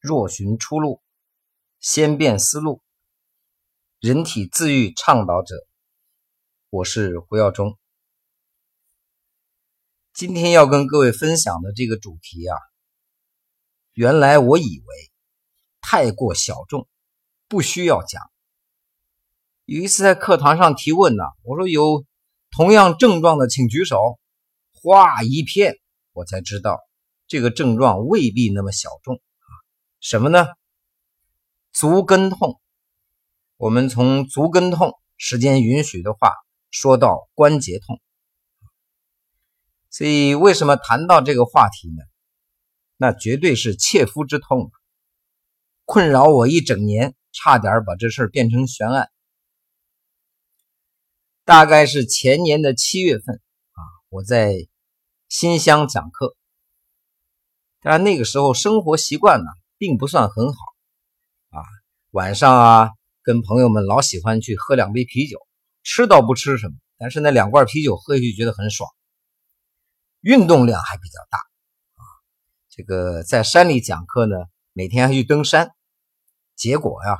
若寻出路，先变思路，人体自愈倡导者，我是胡耀中。今天要跟各位分享的这个主题啊，原来我以为太过小众，不需要讲。有一次在课堂上提问呢，我说有同样症状的请举手，哗一片，我才知道这个症状未必那么小众。什么呢？足跟痛。我们从足跟痛，时间允许的话，说到关节痛。所以，为什么谈到这个话题呢？那绝对是切肤之痛，困扰我一整年，差点把这事变成悬案。大概是前年的七月份啊，我在新乡讲课，当然那个时候生活习惯呢。并不算很好啊，晚上啊，跟朋友们老喜欢去喝两杯啤酒，吃倒不吃什么，但是那两罐啤酒喝下去觉得很爽，运动量还比较大啊。这个在山里讲课呢，每天还去登山，结果呀，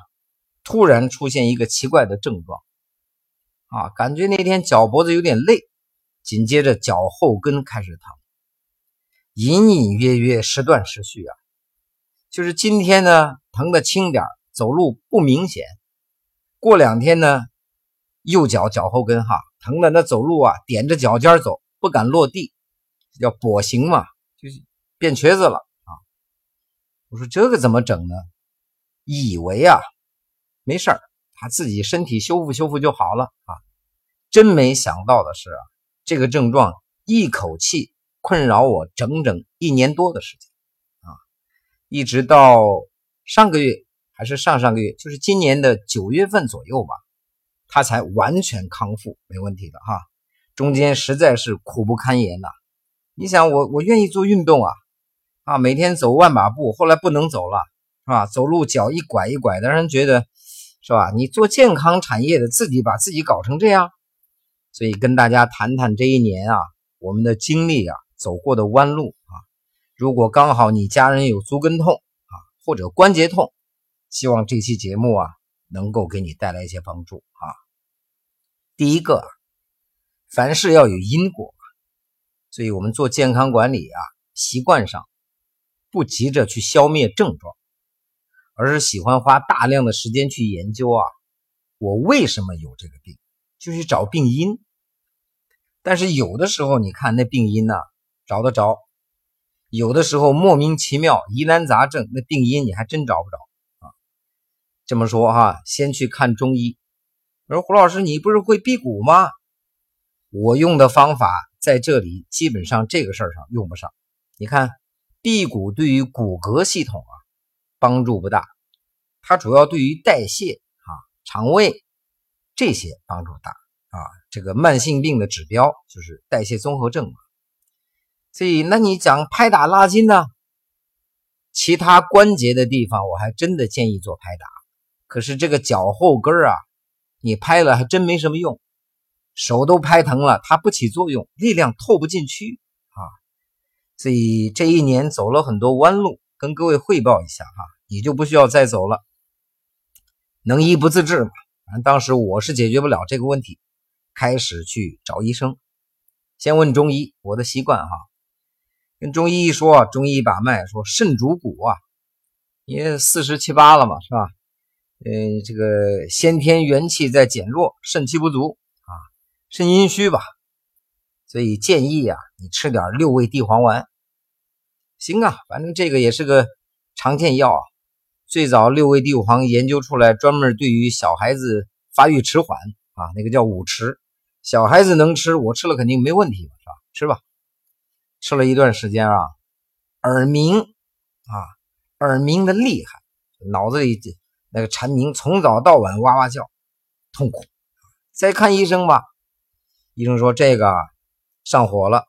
突然出现一个奇怪的症状啊，感觉那天脚脖子有点累，紧接着脚后跟开始疼，隐隐约约时断时续啊。就是今天呢，疼的轻点走路不明显。过两天呢，右脚脚后跟哈疼的那走路啊，踮着脚尖走，不敢落地，叫跛行嘛，就是变瘸子了啊。我说这个怎么整呢？以为啊没事儿，他自己身体修复修复就好了啊。真没想到的是啊，这个症状一口气困扰我整整一年多的时间。一直到上个月还是上上个月，就是今年的九月份左右吧，他才完全康复，没问题的哈。中间实在是苦不堪言呐。你想我，我愿意做运动啊，啊，每天走万把步，后来不能走了，是吧？走路脚一拐一拐的，让人觉得是吧？你做健康产业的，自己把自己搞成这样，所以跟大家谈谈这一年啊，我们的经历啊，走过的弯路。如果刚好你家人有足跟痛啊，或者关节痛，希望这期节目啊能够给你带来一些帮助啊。第一个，凡事要有因果，所以我们做健康管理啊，习惯上不急着去消灭症状，而是喜欢花大量的时间去研究啊，我为什么有这个病，就去找病因。但是有的时候你看那病因呢，找得着。有的时候莫名其妙疑难杂症，那病因你还真找不着啊。这么说哈，先去看中医。我说胡老师，你不是会辟谷吗？我用的方法在这里基本上这个事儿上用不上。你看，辟谷对于骨骼系统啊帮助不大，它主要对于代谢啊、肠胃这些帮助大啊。这个慢性病的指标就是代谢综合症嘛。所以，那你讲拍打拉筋呢？其他关节的地方，我还真的建议做拍打。可是这个脚后跟啊，你拍了还真没什么用，手都拍疼了，它不起作用，力量透不进去啊。所以这一年走了很多弯路，跟各位汇报一下哈，你就不需要再走了。能医不自治嘛？反正当时我是解决不了这个问题，开始去找医生，先问中医，我的习惯哈。跟中医一说，中医把脉说肾主骨啊，你四十七八了嘛，是吧？嗯，这个先天元气在减弱，肾气不足啊，肾阴虚吧，所以建议啊，你吃点六味地黄丸。行啊，反正这个也是个常见药啊。最早六味地黄研究出来，专门对于小孩子发育迟缓啊，那个叫五迟，小孩子能吃，我吃了肯定没问题，是吧？吃吧。吃了一段时间啊，耳鸣啊，耳鸣的厉害，脑子里那个蝉鸣从早到晚哇哇叫，痛苦。再看医生吧，医生说这个上火了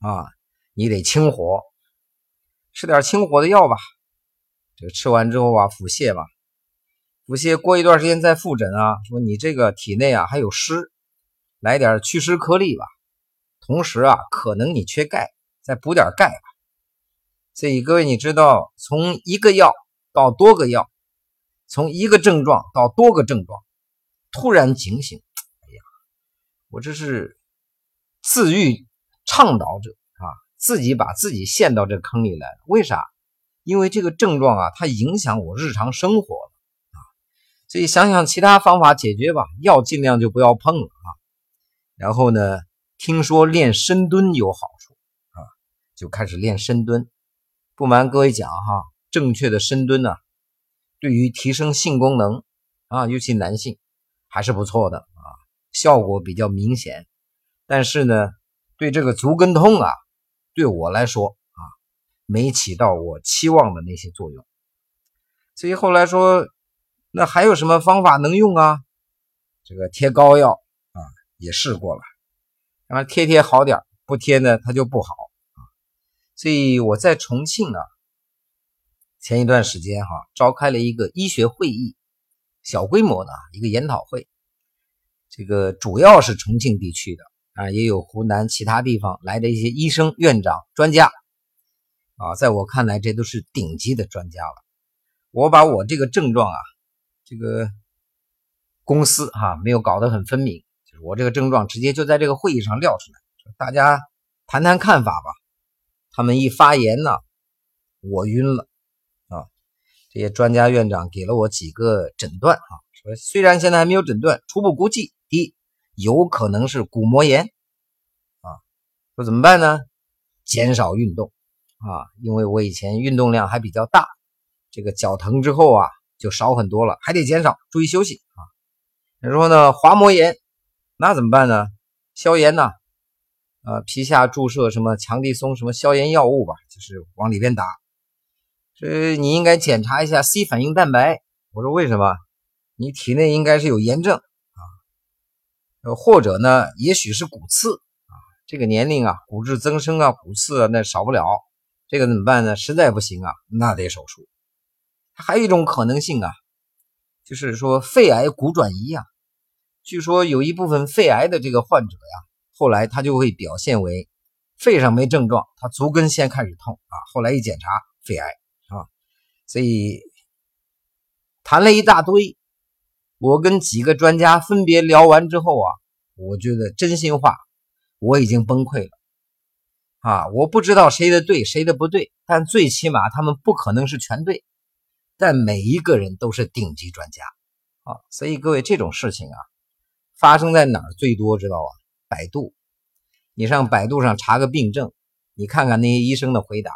啊，你得清火，吃点清火的药吧。这个吃完之后啊，腹泻吧，腹泻过一段时间再复诊啊，说你这个体内啊还有湿，来点祛湿颗粒吧。同时啊，可能你缺钙。再补点钙吧。所以各位，你知道从一个药到多个药，从一个症状到多个症状，突然警醒，哎呀，我这是自愈倡导者啊，自己把自己陷到这坑里来了。为啥？因为这个症状啊，它影响我日常生活了啊，所以想想其他方法解决吧，药尽量就不要碰了啊。然后呢，听说练深蹲有好，就开始练深蹲。不瞒各位讲哈，正确的深蹲呢，对于提升性功能啊，尤其男性还是不错的啊，效果比较明显。但是呢，对这个足跟痛啊，对我来说啊。没起到我期望的那些作用，所以后来说，那还有什么方法能用啊？这个贴膏药啊，也试过了，让贴贴好点不贴呢它就不好。所以我在重庆呢，前一段时间哈，召开了一个医学会议，小规模的一个研讨会，这个主要是重庆地区的啊，也有湖南其他地方来的一些医生、院长、专家。啊，在我看来，这都是顶级的专家了。我把我这个症状啊，这个公司哈没有搞得很分明，就是我这个症状直接就在这个会议上撂出来，大家谈谈看法吧。他们一发言呢，我晕了啊。这些专家院长给了我几个诊断啊，说虽然现在还没有诊断，初步估计，第一有可能是骨膜炎啊。说怎么办呢？减少运动。啊，因为我以前运动量还比较大，这个脚疼之后啊就少很多了，还得减少，注意休息啊。你说呢？滑膜炎，那怎么办呢？消炎呢？呃皮下注射什么强地松什么消炎药物吧，就是往里边打。这你应该检查一下 C 反应蛋白。我说为什么？你体内应该是有炎症啊，呃，或者呢，也许是骨刺啊。这个年龄啊，骨质增生啊，骨刺啊，那少不了。这个怎么办呢？实在不行啊，那得手术。还有一种可能性啊，就是说肺癌骨转移啊。据说有一部分肺癌的这个患者呀，后来他就会表现为肺上没症状，他足跟先开始痛啊，后来一检查肺癌啊。所以谈了一大堆，我跟几个专家分别聊完之后啊，我觉得真心话，我已经崩溃了。啊，我不知道谁的对，谁的不对，但最起码他们不可能是全对，但每一个人都是顶级专家啊！所以各位，这种事情啊，发生在哪儿最多知道啊？百度，你上百度上查个病症，你看看那些医生的回答，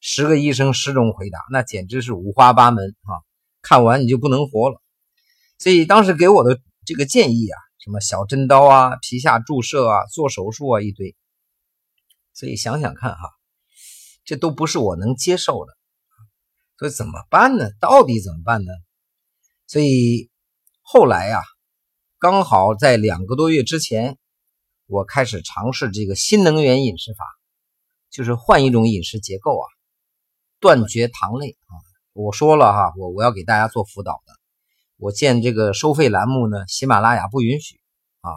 十个医生十种回答，那简直是五花八门啊！看完你就不能活了。所以当时给我的这个建议啊，什么小针刀啊、皮下注射啊、做手术啊一堆。所以想想看哈，这都不是我能接受的，所以怎么办呢？到底怎么办呢？所以后来呀，刚好在两个多月之前，我开始尝试这个新能源饮食法，就是换一种饮食结构啊，断绝糖类啊。我说了哈，我我要给大家做辅导的，我建这个收费栏目呢，喜马拉雅不允许啊，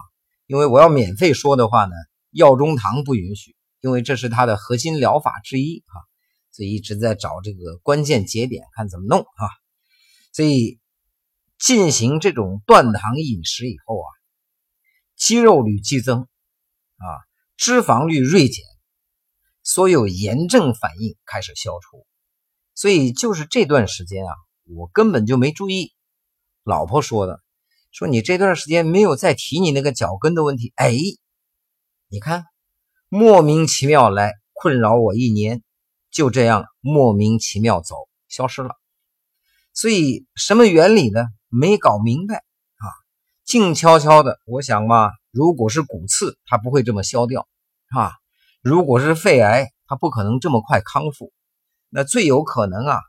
因为我要免费说的话呢，药中堂不允许。因为这是它的核心疗法之一啊，所以一直在找这个关键节点，看怎么弄啊。所以进行这种断糖饮食以后啊，肌肉率激增啊，脂肪率锐减，所有炎症反应开始消除。所以就是这段时间啊，我根本就没注意。老婆说的，说你这段时间没有再提你那个脚跟的问题。哎，你看。莫名其妙来困扰我一年，就这样莫名其妙走消失了。所以什么原理呢？没搞明白啊！静悄悄的，我想嘛，如果是骨刺，它不会这么消掉啊；如果是肺癌，它不可能这么快康复。那最有可能啊，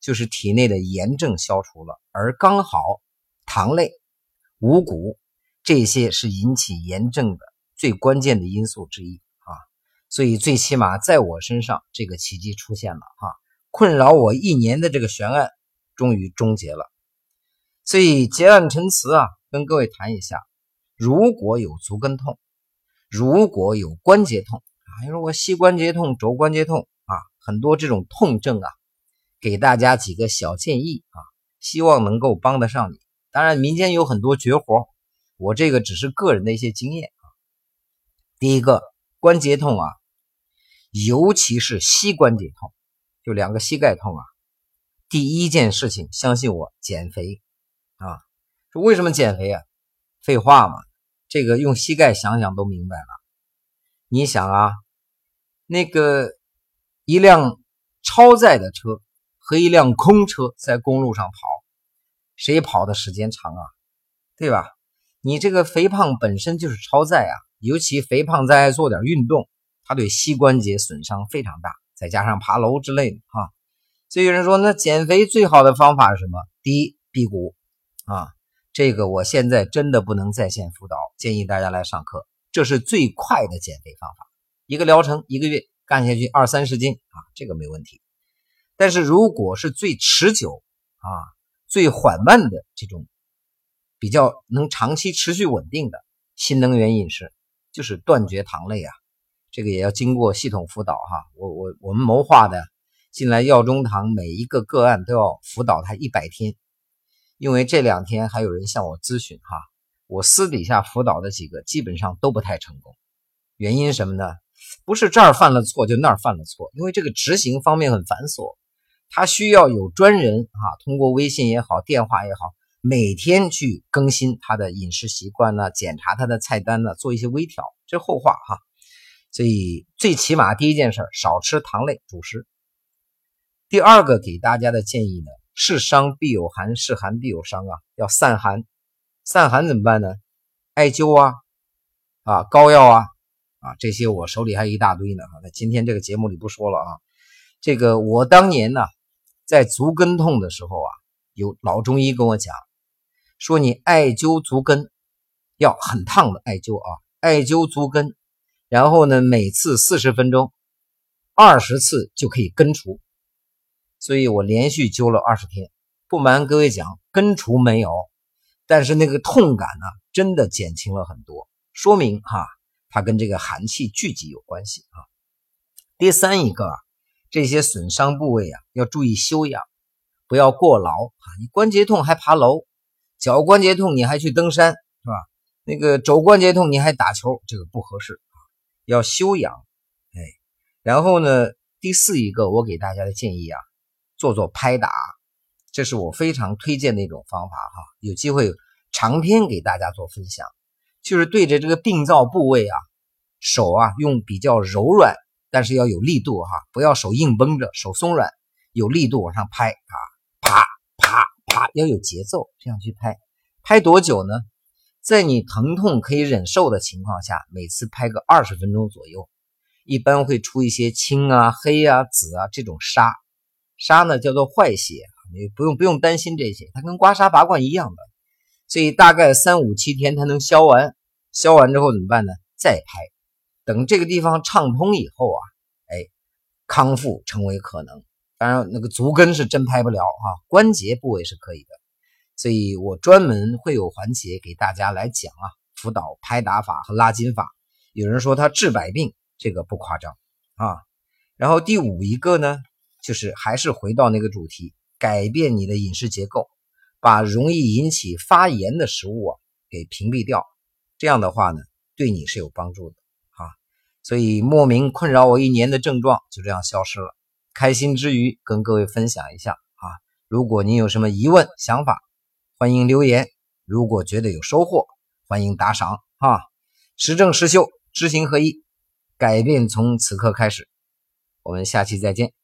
就是体内的炎症消除了，而刚好糖类、五谷这些是引起炎症的最关键的因素之一啊。所以，最起码在我身上，这个奇迹出现了哈，困扰我一年的这个悬案终于终结了。所以结案陈词啊，跟各位谈一下：如果有足跟痛，如果有关节痛啊，你说我膝关节痛、肘关节痛啊，很多这种痛症啊，给大家几个小建议啊，希望能够帮得上你。当然，民间有很多绝活，我这个只是个人的一些经验啊。第一个关节痛啊，尤其是膝关节痛，就两个膝盖痛啊。第一件事情，相信我，减肥啊！说为什么减肥啊？废话嘛，这个用膝盖想想都明白了。你想啊，那个一辆超载的车和一辆空车在公路上跑，谁跑的时间长啊？对吧？你这个肥胖本身就是超载啊，尤其肥胖再做点运动，它对膝关节损伤非常大，再加上爬楼之类的哈。所以有人说，那减肥最好的方法是什么？第一，辟谷啊，这个我现在真的不能在线辅导，建议大家来上课，这是最快的减肥方法，一个疗程一个月干下去二三十斤啊，这个没问题。但是如果是最持久啊、最缓慢的这种，比较能长期持续稳定的新能源饮食，就是断绝糖类啊，这个也要经过系统辅导哈。我我我们谋划的。进来药中堂，每一个个案都要辅导他一百天，因为这两天还有人向我咨询哈，我私底下辅导的几个基本上都不太成功，原因什么呢？不是这儿犯了错就那儿犯了错，因为这个执行方面很繁琐，他需要有专人啊，通过微信也好，电话也好，每天去更新他的饮食习惯呢，检查他的菜单呢，做一些微调，这后话哈。所以最起码第一件事，少吃糖类主食。第二个给大家的建议呢，是伤必有寒，是寒必有伤啊，要散寒。散寒怎么办呢？艾灸啊，啊膏药啊，啊这些我手里还有一大堆呢。那今天这个节目里不说了啊。这个我当年呢，在足跟痛的时候啊，有老中医跟我讲，说你艾灸足跟要很烫的艾灸啊，艾灸足跟，然后呢每次四十分钟，二十次就可以根除。所以我连续灸了二十天，不瞒各位讲，根除没有，但是那个痛感呢，真的减轻了很多，说明哈，它跟这个寒气聚集有关系啊。第三一个，这些损伤部位啊，要注意休养，不要过劳啊。你关节痛还爬楼，脚关节痛你还去登山，是吧？那个肘关节痛你还打球，这个不合适啊，要休养。哎，然后呢，第四一个，我给大家的建议啊。做做拍打，这是我非常推荐的一种方法哈。有机会长篇给大家做分享，就是对着这个病灶部位啊，手啊用比较柔软，但是要有力度哈，不要手硬绷着，手松软，有力度往上拍啊，啪啪啪，要有节奏，这样去拍。拍多久呢？在你疼痛可以忍受的情况下，每次拍个二十分钟左右，一般会出一些青啊、黑啊、紫啊这种痧。痧呢叫做坏血，你不用不用担心这些，它跟刮痧拔罐一样的，所以大概三五七天它能消完，消完之后怎么办呢？再拍，等这个地方畅通以后啊，哎，康复成为可能。当然那个足跟是真拍不了啊，关节部位是可以的，所以我专门会有环节给大家来讲啊，辅导拍打法和拉筋法。有人说它治百病，这个不夸张啊。然后第五一个呢？就是还是回到那个主题，改变你的饮食结构，把容易引起发炎的食物啊给屏蔽掉。这样的话呢，对你是有帮助的啊。所以莫名困扰我一年的症状就这样消失了。开心之余跟各位分享一下啊。如果您有什么疑问想法，欢迎留言。如果觉得有收获，欢迎打赏啊。实证实修，知行合一，改变从此刻开始。我们下期再见。